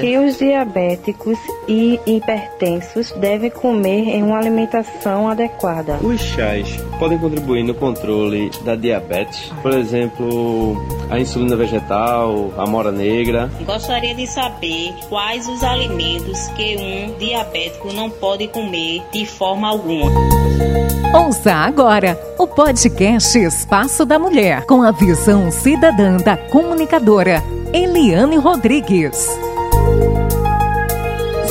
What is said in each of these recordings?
que os diabéticos e hipertensos devem comer em uma alimentação adequada? Os chás podem contribuir no controle da diabetes, por exemplo, a insulina vegetal, a mora negra. Gostaria de saber quais os alimentos que um diabético não pode comer de forma alguma. Ouça agora o podcast Espaço da Mulher, com a visão cidadã da comunicadora Eliane Rodrigues.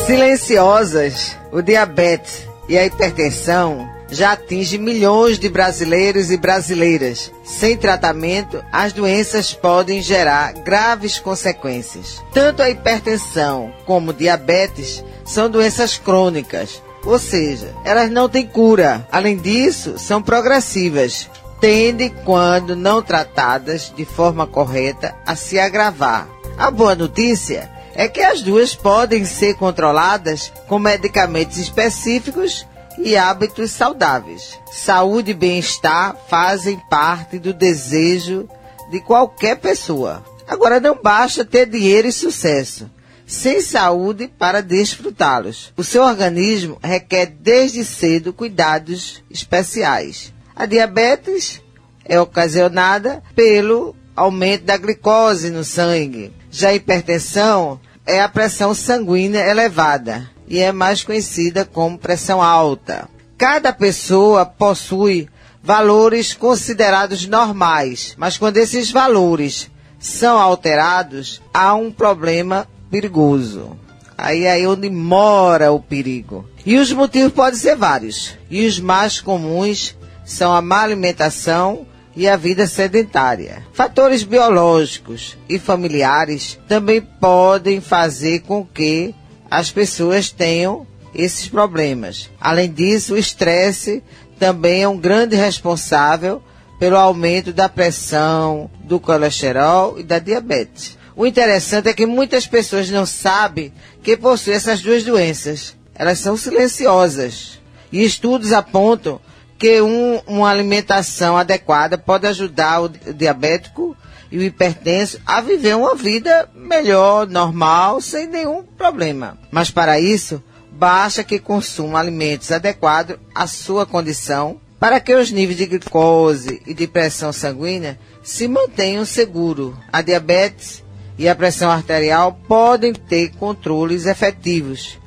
Silenciosas, o diabetes e a hipertensão já atinge milhões de brasileiros e brasileiras. Sem tratamento, as doenças podem gerar graves consequências. Tanto a hipertensão como o diabetes são doenças crônicas, ou seja, elas não têm cura. Além disso, são progressivas. Tendem, quando não tratadas de forma correta, a se agravar. A boa notícia é que as duas podem ser controladas com medicamentos específicos e hábitos saudáveis. Saúde e bem-estar fazem parte do desejo de qualquer pessoa. Agora não basta ter dinheiro e sucesso, sem saúde para desfrutá-los. O seu organismo requer desde cedo cuidados especiais. A diabetes é ocasionada pelo aumento da glicose no sangue. Já a hipertensão é a pressão sanguínea elevada e é mais conhecida como pressão alta. Cada pessoa possui valores considerados normais, mas quando esses valores são alterados, há um problema perigoso. Aí é onde mora o perigo. E os motivos podem ser vários. E os mais comuns são a má alimentação e a vida sedentária. Fatores biológicos e familiares também podem fazer com que as pessoas tenham esses problemas. Além disso, o estresse também é um grande responsável pelo aumento da pressão, do colesterol e da diabetes. O interessante é que muitas pessoas não sabem que possuem essas duas doenças. Elas são silenciosas. E estudos apontam que um, uma alimentação adequada pode ajudar o diabético e o hipertenso a viver uma vida melhor, normal, sem nenhum problema. Mas para isso, basta que consuma alimentos adequados à sua condição para que os níveis de glicose e de pressão sanguínea se mantenham seguros. A diabetes e a pressão arterial podem ter controles efetivos.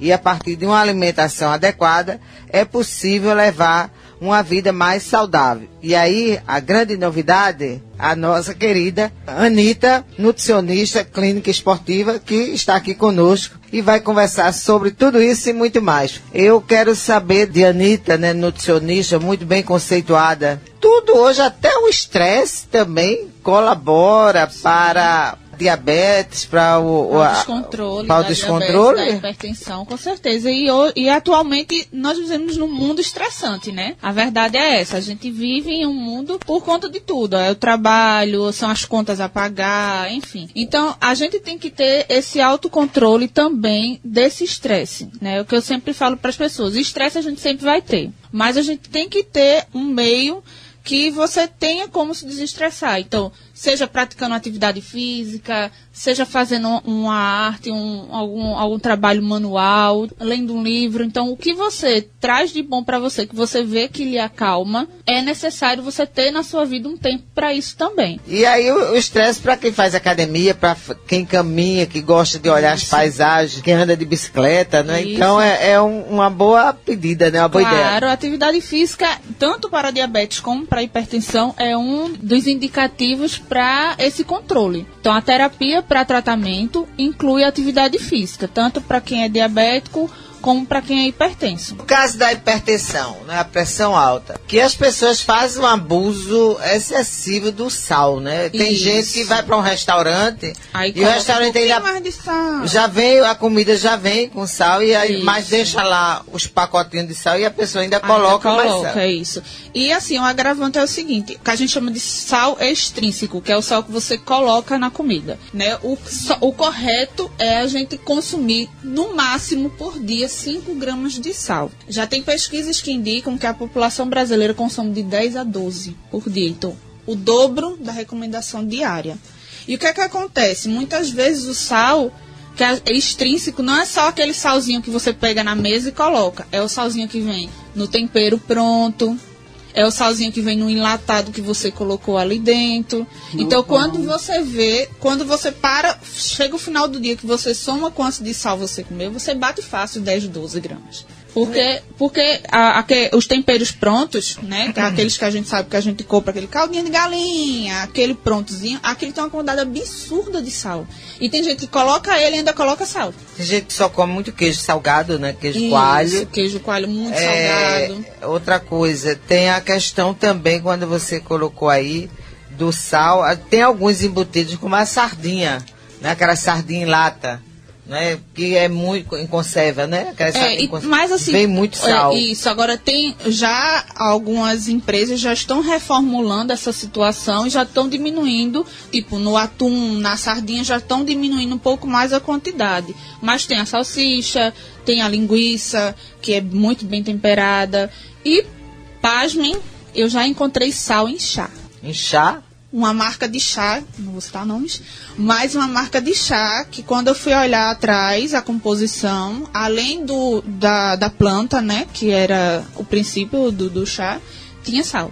E a partir de uma alimentação adequada, é possível levar uma vida mais saudável. E aí, a grande novidade, a nossa querida Anitta, nutricionista clínica esportiva, que está aqui conosco e vai conversar sobre tudo isso e muito mais. Eu quero saber de Anitta, né, nutricionista, muito bem conceituada. Tudo hoje, até o estresse também colabora para diabetes, para o, o, descontrole, para o descontrole? da hipertensão, com certeza. E, e atualmente nós vivemos num mundo estressante, né? A verdade é essa, a gente vive em um mundo por conta de tudo. É o trabalho, são as contas a pagar, enfim. Então, a gente tem que ter esse autocontrole também desse estresse, né? O que eu sempre falo para as pessoas, estresse a gente sempre vai ter, mas a gente tem que ter um meio que você tenha como se desestressar. Então, seja praticando atividade física, seja fazendo uma arte, um, algum, algum trabalho manual, lendo um livro. Então, o que você traz de bom para você, que você vê que lhe acalma, é necessário você ter na sua vida um tempo para isso também. E aí, o estresse para quem faz academia, para quem caminha, que gosta de olhar isso. as paisagens, quem anda de bicicleta, né? Isso. Então, é, é um, uma boa pedida, né? Uma boa claro, ideia. Claro, atividade física, tanto para diabetes como para hipertensão, é um dos indicativos para esse controle. Então, a terapia para tratamento inclui atividade física, tanto para quem é diabético como para quem é hipertenso. No caso da hipertensão, né, a pressão alta, que as pessoas fazem um abuso excessivo do sal, né? Tem Isso. gente que vai para um restaurante aí e o restaurante um mais de sal. já vem, a comida já vem com sal e aí, mas deixa lá os pacotinhos de sal e a pessoa ainda coloca, ainda coloca mais sal. É isso. E assim, o agravante é o seguinte, que a gente chama de sal extrínseco, que é o sal que você coloca na comida, né? O, o correto é a gente consumir no máximo por dia 5 gramas de sal. Já tem pesquisas que indicam que a população brasileira consome de 10 a 12 por dia. Então, o dobro da recomendação diária. E o que é que acontece? Muitas vezes o sal que é extrínseco, não é só aquele salzinho que você pega na mesa e coloca. É o salzinho que vem no tempero pronto. É o salzinho que vem no enlatado que você colocou ali dentro. então, quando você vê, quando você para, chega o final do dia que você soma quanto de sal você comeu, você bate fácil 10, 12 gramas. Porque, porque a, a que- os temperos prontos, né? que é aqueles que a gente sabe que a gente compra, aquele caldinho de galinha, aquele prontozinho, aquele tem uma quantidade absurda de sal. E tem gente que coloca ele e ainda coloca sal. Tem gente que só come muito queijo salgado, né? Queijo Isso, coalho. Queijo coalho muito É, salgado. outra coisa, tem a questão também, quando você colocou aí, do sal. ah, Tem alguns embutidos, como a sardinha, né? Aquela sardinha em lata, né? Que é muito em conserva, né? É, e- mas assim. Vem muito é, sal. Isso, agora tem. Já algumas empresas já estão reformulando essa situação e já estão diminuindo. Tipo, no atum, na sardinha, já estão diminuindo um pouco mais a quantidade. Mas tem a salsicha, tem a linguiça, que é muito bem temperada. E, pasmem, eu já encontrei sal em chá Em chá, uma marca de chá, não vou citar nomes, mas uma marca de chá que quando eu fui olhar atrás a composição, além do da, da planta, né, que era o princípio do, do chá, tinha sal.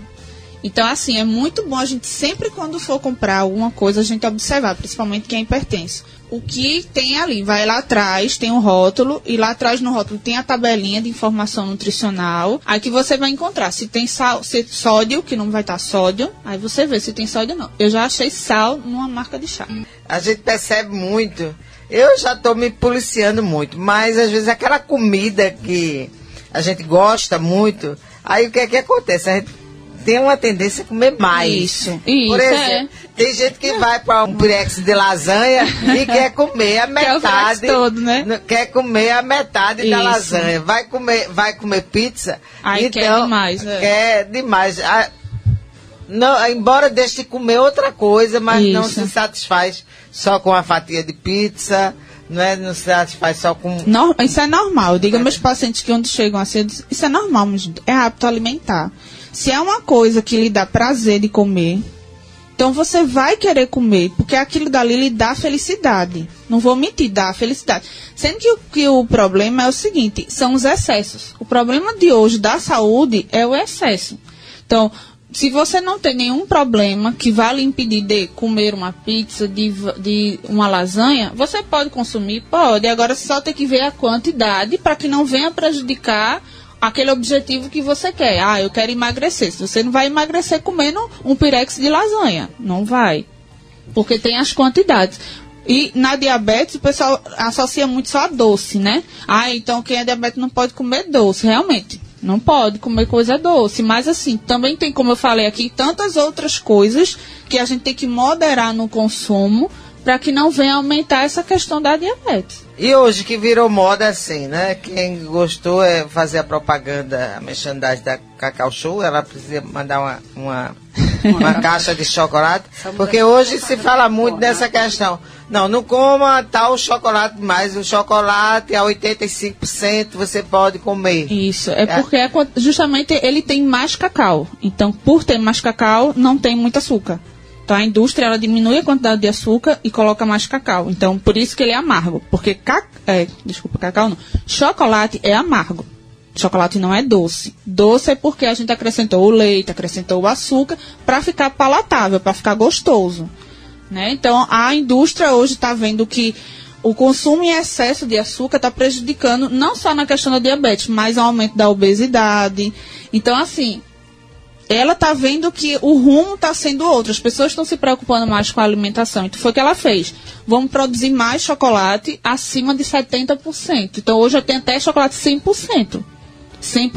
Então, assim, é muito bom a gente sempre quando for comprar alguma coisa, a gente observar, principalmente quem é hipertenso. O que tem ali, vai lá atrás, tem um rótulo, e lá atrás no rótulo tem a tabelinha de informação nutricional. Aí que você vai encontrar se tem sal, se sódio, que não vai estar sódio, aí você vê se tem sódio ou não. Eu já achei sal numa marca de chá. a gente percebe muito. Eu já estou me policiando muito, mas às vezes aquela comida que a gente gosta muito, aí o que é que acontece? A gente tem uma tendência a comer mais. Isso, isso, Por exemplo, tem gente que vai para um pirex de lasanha e quer comer a Quer metade. todo, né? Quer comer a metade da Isso. lasanha. Vai comer, vai comer pizza. Aí quer então, demais, é. Quer demais. Ah, não, embora deixe de comer outra coisa, mas não Isso. se satisfaz só com a fatia de pizza, não é? Não se satisfaz só com. Isso é normal. Eu digo aos meus pacientes que quando chegam assim, eu digo, isso é normal, é hábito alimentar. Se é uma coisa que lhe dá prazer de comer, então você vai querer comer, porque aquilo dali lhe dá felicidade. Não vou mentir, dá felicidade. Sendo que o, que o problema é o seguinte, são os excessos. O problema de hoje da saúde é o excesso. Então, se você não tem nenhum problema que vá lhe impedir de comer uma pizza, de, de uma lasanha, você pode consumir? Pode. Agora só tem que ver a quantidade para que não venha prejudicar aquele objetivo que você quer. Ah, eu quero emagrecer. Você não vai emagrecer comendo um pirex de lasanha. Não vai. Porque tem as quantidades. E na diabetes o pessoal associa muito só a doce, né? Ah, então quem é diabetes não pode comer doce. Realmente, não pode comer coisa doce. Mas assim, também tem, como eu falei aqui, tantas outras coisas que a gente tem que moderar no consumo para que não venha aumentar essa questão da diabetes. E hoje que virou moda assim, né? Quem gostou é fazer a propaganda, a merchandising da Cacau Show, ela precisa mandar uma, uma, uma caixa de chocolate, porque hoje se fala muito dessa questão. Não, não coma tal chocolate mais, o chocolate a 85% você pode comer. Isso, é É. porque é justamente ele tem mais cacau. Então, por ter mais cacau, não tem muito açúcar. Então, a indústria ela diminui a quantidade de açúcar e coloca mais cacau. Então, por isso que ele é amargo. Porque, ca... é, desculpa, cacau não. Chocolate é amargo. Chocolate não é doce. Doce é porque a gente acrescentou o leite, acrescentou o açúcar para ficar palatável, para ficar gostoso. Né? Então, a indústria hoje está vendo que o consumo em excesso de açúcar está prejudicando não só na questão da diabetes, mas o aumento da obesidade. Então, assim, ela está vendo que o rumo está sendo outro. As pessoas estão se preocupando mais com a alimentação. Então, foi o que ela fez. Vamos produzir mais chocolate acima de 70%. Então, hoje eu tenho até chocolate 100%. 100%,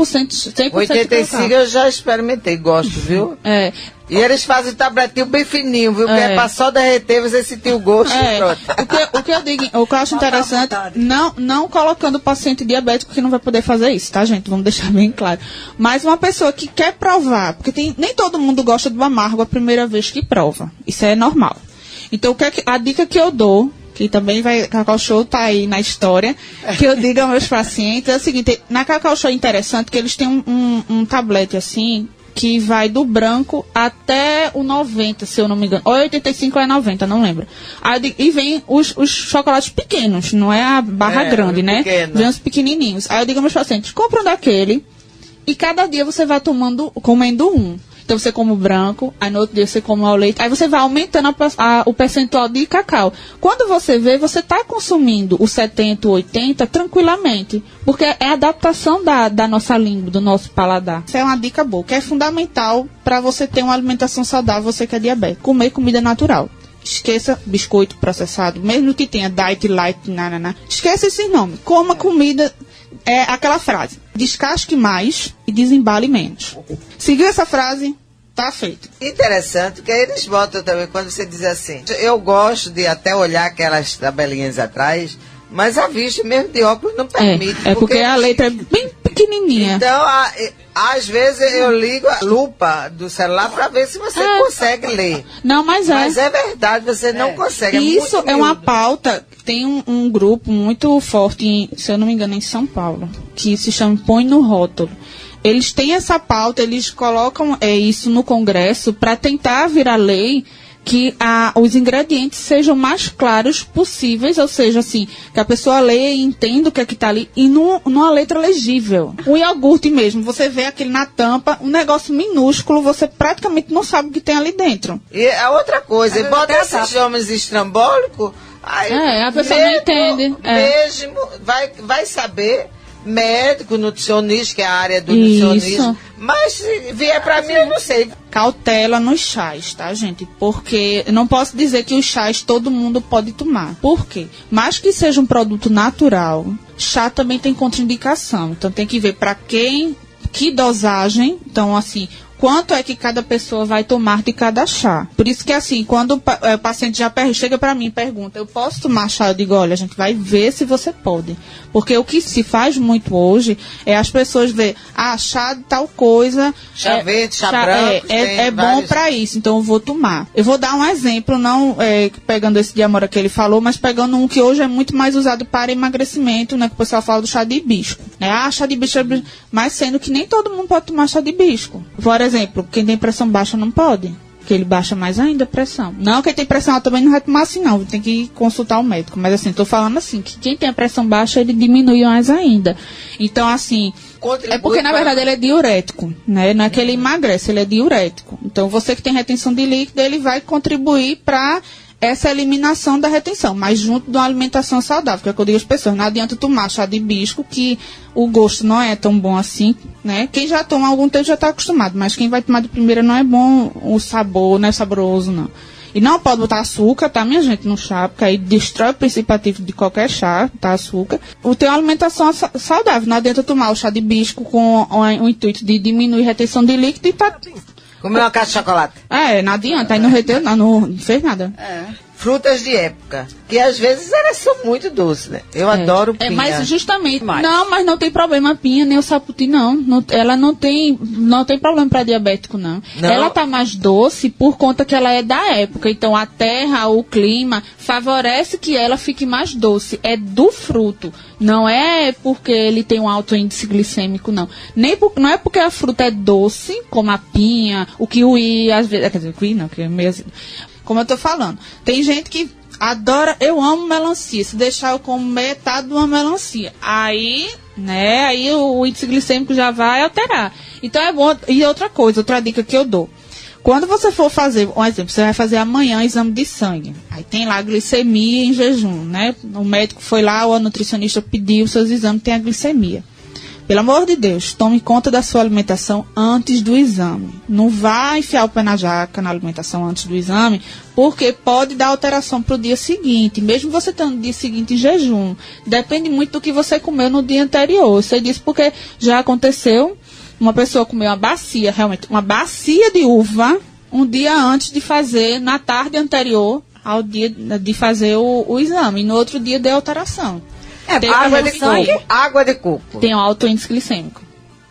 100% 85 cacau. eu já experimentei, gosto, viu? É, E eles fazem tabletinho bem fininho, viu? Que É. é pra só derreter, você sentir o gosto e É, pronto. o que, o que eu digo, o que eu acho interessante, não, não colocando o paciente diabético que não vai poder fazer isso, tá, gente? Vamos deixar bem claro. Mas uma pessoa que quer provar, porque tem, nem todo mundo gosta do amargo a primeira vez que prova. Isso é normal. Então, o que é que- a dica que eu dou, que também vai, Cacau Show tá aí na história, que eu digo aos meus pacientes, é o seguinte, na Cacau Show é interessante que eles têm um, um, um tablete assim, que vai do branco até o 90, se eu não me engano. Ou 85 ou é 90, não lembro. Aí, e vem os, os chocolates pequenos, não é a barra É, grande, né? pequeno. Vem os pequenininhos. Aí eu digo aos meus pacientes, compram daquele e cada dia você vai tomando, comendo um. Então você come branco, aí no outro dia você come o leite, aí você vai aumentando a a- o percentual de cacau. Quando você vê, você está consumindo o 70, o 80 tranquilamente, porque é a adaptação da, da nossa língua, do nosso paladar. Isso é uma dica boa, que é fundamental para você ter uma alimentação saudável, você que é diabético. Comer comida natural. Esqueça biscoito processado, mesmo que tenha diet light, nanana. Esqueça esses nomes. Coma comida, é aquela frase. Descasque mais e desembale menos. Seguiu essa frase, tá feito. Interessante, que aí eles botam também, quando você diz assim, eu gosto de até olhar aquelas tabelinhas atrás, mas a vista mesmo de óculos não permite. É, é porque a letra é bem pequenininha. Então, a- às vezes eu ligo a lupa do celular para ver se você É. consegue ler. Não, mas é. Mas é verdade, você não consegue. é Isso é uma pauta. Tem um, um grupo muito forte, em, se eu não me engano, em São Paulo, que se chama Põe no Rótulo. Eles têm essa pauta, eles colocam é, isso no Congresso para tentar virar lei que a, os ingredientes sejam mais claros possíveis, ou seja, assim, que a pessoa leia e entenda o que é que está ali, e num- numa letra legível. O iogurte mesmo, você vê aquele na tampa, um negócio minúsculo, você praticamente não sabe o que tem ali dentro. E a outra coisa, bota até esses homens estrambólicos, aí É, a pessoa não entende, é. Mesmo vai, vai saber, médico, nutricionista, que é a área do Isso. nutricionismo, mas se vier pra mim, eu não sei. cautela nos chás, tá, gente? Porque eu não posso dizer que os chás todo mundo pode tomar. Por quê? Mas que seja um produto natural, chá também tem contraindicação. Então tem que ver para quem, que dosagem. Então, assim, quanto é que cada pessoa vai tomar de cada chá. Por isso que, assim, quando o, o paciente já chega para mim e pergunta, eu posso tomar chá? Eu digo, olha, a gente vai ver se você pode. Porque o que se faz muito hoje é as pessoas ver, ah, chá de tal coisa. Chá é, verde, chá branco, É, é, tem é bom para isso, então eu vou tomar. Eu vou dar um exemplo, não é, pegando esse de amora que ele falou, mas pegando um que hoje é muito mais usado para emagrecimento, né? Que o pessoal fala do chá de hibisco. Né? Ah, chá de hibisco, é mas sendo que nem todo mundo pode tomar chá de hibisco. Por exemplo, quem tem pressão baixa não pode. Porque ele baixa mais ainda a pressão. Não, quem tem pressão alta também não vai tomar assim, não. Tem que consultar o médico. Mas assim, tô falando assim, que quem tem a pressão baixa, ele diminui mais ainda. Então, assim, Contribui é porque, na verdade, ele é diurético, né? Não é que ele emagrece, ele é diurético. Então, você que tem retenção de líquido, ele vai contribuir para essa eliminação da retenção, mas junto de uma alimentação saudável, que é o que eu digo às pessoas, não adianta tomar chá de hibisco, que o gosto não é tão bom assim, né? Quem já toma há algum tempo já está acostumado, mas quem vai tomar de primeira não é bom o sabor, não é saboroso, não. E não pode botar açúcar, tá, minha gente, no chá, porque aí destrói o princípio ativo de qualquer chá, tá, açúcar. O ter uma alimentação sa- saudável, não adianta tomar o chá de hibisco com o intuito de diminuir a retenção de líquido e tá... Comer uma caixa de chocolate. É, não adianta, aí não reteu, não, não, não fez nada. Frutas de época. Que às vezes elas são muito doces, né? Eu adoro É, pinha. mas justamente, Mais. não, mas não tem problema a pinha nem o saputi não. Não- ela não tem, não tem problema para diabético não. Não. Ela tá mais doce por conta que ela é da época. Então a terra, o clima favorece que ela fique mais doce. É do fruto, não é porque ele tem um alto índice glicêmico não. Nem por, não é porque a fruta é doce, como a pinha, o kiwi, às vezes, quer dizer, o kiwi não, que é meio assim. Como eu tô falando. Tem gente que adora, eu amo melancia. Se deixar eu comer metade de uma melancia. Aí, né, aí o, o índice glicêmico já vai alterar. Então é bom. E outra coisa, outra dica que eu dou. Quando você for fazer, um exemplo, você vai fazer amanhã exame de sangue. Aí tem lá glicemia em jejum, né? O médico foi lá, a nutricionista pediu seus exames, tem a glicemia. Pelo amor de Deus, tome conta da sua alimentação antes do exame. Não vá enfiar o pé na jaca na alimentação antes do exame, porque pode dar alteração para o dia seguinte, mesmo você estando no dia seguinte em jejum. Depende muito do que você comeu no dia anterior. Sei disso porque já aconteceu. Uma pessoa comeu uma bacia, realmente, uma bacia de uva, um dia antes de fazer, na tarde anterior ao dia de fazer o, o exame. E no outro dia deu alteração. É, Tem Água de coco. Água de coco. tem um alto índice glicêmico.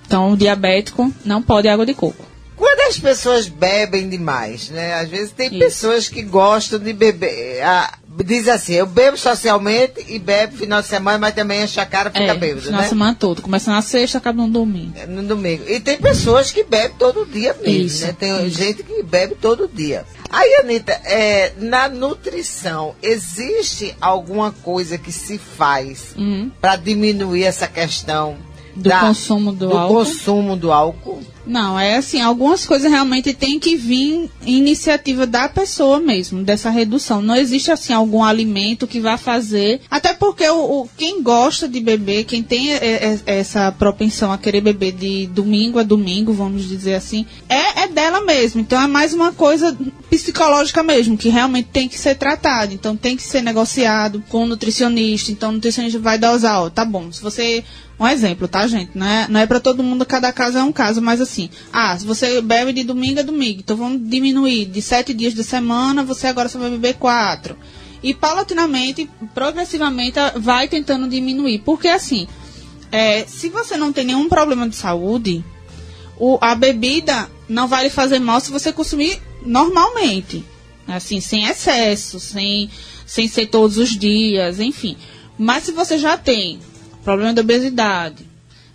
Então, o diabético não pode água de coco. Quando as pessoas bebem demais, né? Às vezes tem Isso. pessoas que gostam de beber, ah, diz assim, eu bebo socialmente e bebo final de semana, mas também enche a cara fica É, bêbado, final né? de semana todo. Começa na sexta, acaba no domingo. É, No domingo. E tem pessoas que bebem todo dia mesmo, Isso, né? Tem isso. gente que bebe todo dia. Aí, Anitta, é, na nutrição, existe alguma coisa que se faz Uhum. para diminuir essa questão Do consumo do álcool? consumo do álcool? Não, é assim, algumas coisas realmente tem que vir iniciativa da pessoa mesmo, dessa redução. Não existe assim algum alimento que vá fazer, até porque o, o- quem gosta de beber, quem tem é, é, essa propensão a querer beber de domingo a domingo, vamos dizer assim, é, é dela mesmo. Então é mais uma coisa psicológica mesmo, que realmente tem que ser tratada. Então tem que ser negociado com o nutricionista. Então o nutricionista vai dosar, ó, tá bom, se você um exemplo, tá, gente? Não é, não é para todo mundo, cada caso é um caso, mas assim, ah, se você bebe de domingo a domingo, então vamos diminuir de sete dias da semana, você agora só vai beber quatro. E paulatinamente, progressivamente, vai tentando diminuir. Porque assim, é, se você não tem nenhum problema de saúde, o, a bebida não vai lhe fazer mal se você consumir normalmente. Assim, sem excesso, sem, sem ser todos os dias, enfim. Mas se você já tem problema de obesidade,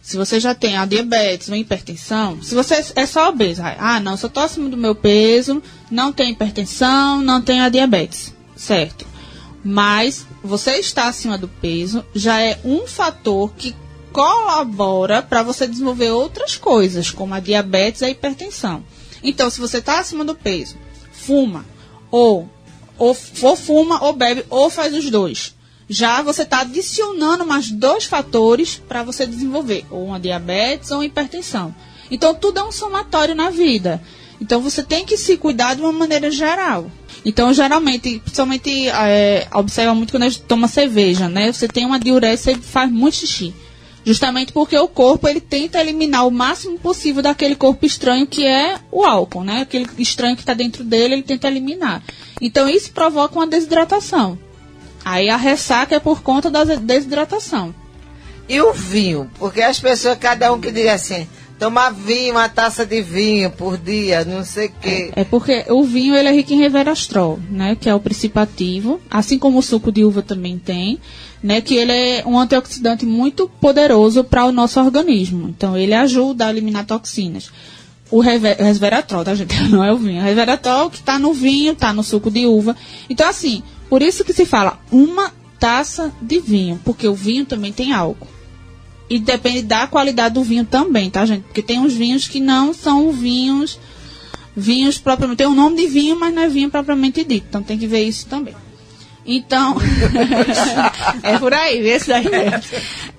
se você já tem a diabetes, uma hipertensão, se você é só obeso, ah, não, só tô acima do meu peso, não tem hipertensão, não tenho a diabetes, certo? Mas você está acima do peso já é um fator que colabora para você desenvolver outras coisas, como a diabetes e a hipertensão. Então, se você está acima do peso, fuma, ou, ou, ou fuma, ou bebe, ou faz os dois. Já você está adicionando mais dois fatores para você desenvolver, ou uma diabetes ou uma hipertensão. Então, tudo é um somatório na vida. Então, você tem que se cuidar de uma maneira geral. Então, geralmente, principalmente, é, observa muito quando a gente toma cerveja, né? Você tem uma diurese e faz muito xixi. Justamente porque o corpo ele tenta eliminar o máximo possível daquele corpo estranho que é o álcool, né? Aquele estranho que está dentro dele, ele tenta eliminar. Então isso provoca uma desidratação. Aí a ressaca é por conta da desidratação. E o vinho? Porque as pessoas, cada um que diz assim, tomar vinho, uma taça de vinho por dia, não sei o quê. É porque o vinho ele é rico em resveratrol, né? Que é o princípio ativo, assim como o suco de uva também tem, né? Que ele é um antioxidante muito poderoso para o nosso organismo. Então ele ajuda a eliminar toxinas. O reve- resveratrol, tá gente? Não é o vinho. O resveratrol que está no vinho, está no suco de uva. Então assim, por isso que se fala uma taça de vinho, porque o vinho também tem álcool. E depende da qualidade do vinho também, tá, gente? Porque tem uns vinhos que não são vinhos vinhos propriamente. Tem o nome de vinho, mas não é vinho propriamente dito. Então tem que ver isso também. Então, é por aí, isso daí.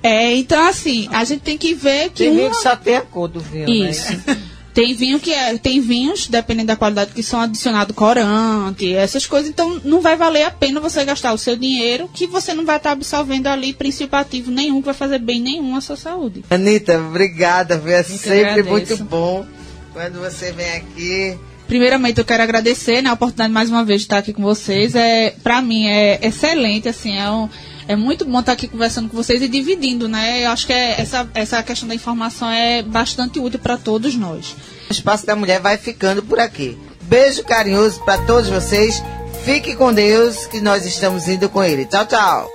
É, então, assim, a gente tem que ver que. Tem uma- que só tem a cor do vinho, Isso. né? Tem vinho que é, tem vinhos, dependendo da qualidade, que são adicionados corante, essas coisas. Então, não vai valer a pena você gastar o seu dinheiro, que você não vai estar absorvendo ali princípio ativo nenhum, que vai fazer bem nenhum à sua saúde. Anitta, obrigada, viu? É sempre agradeço. muito bom quando você vem aqui. Primeiramente, eu quero agradecer né, a oportunidade mais uma vez de estar aqui com vocês. É, para mim é excelente, assim, é, um, é muito bom estar aqui conversando com vocês e dividindo, né? Eu acho que é- essa, essa questão da informação é bastante útil para todos nós. O Espaço da Mulher vai ficando por aqui. Beijo carinhoso para todos vocês. Fique com Deus, que nós estamos indo com Ele. Tchau, tchau.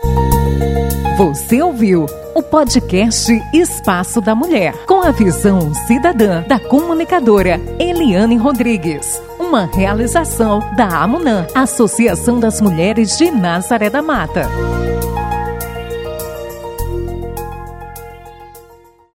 Você ouviu o podcast Espaço da Mulher, com a visão cidadã da comunicadora Eliane Rodrigues. Uma realização da AMUNAM, Associação das Mulheres de Nazaré da Mata.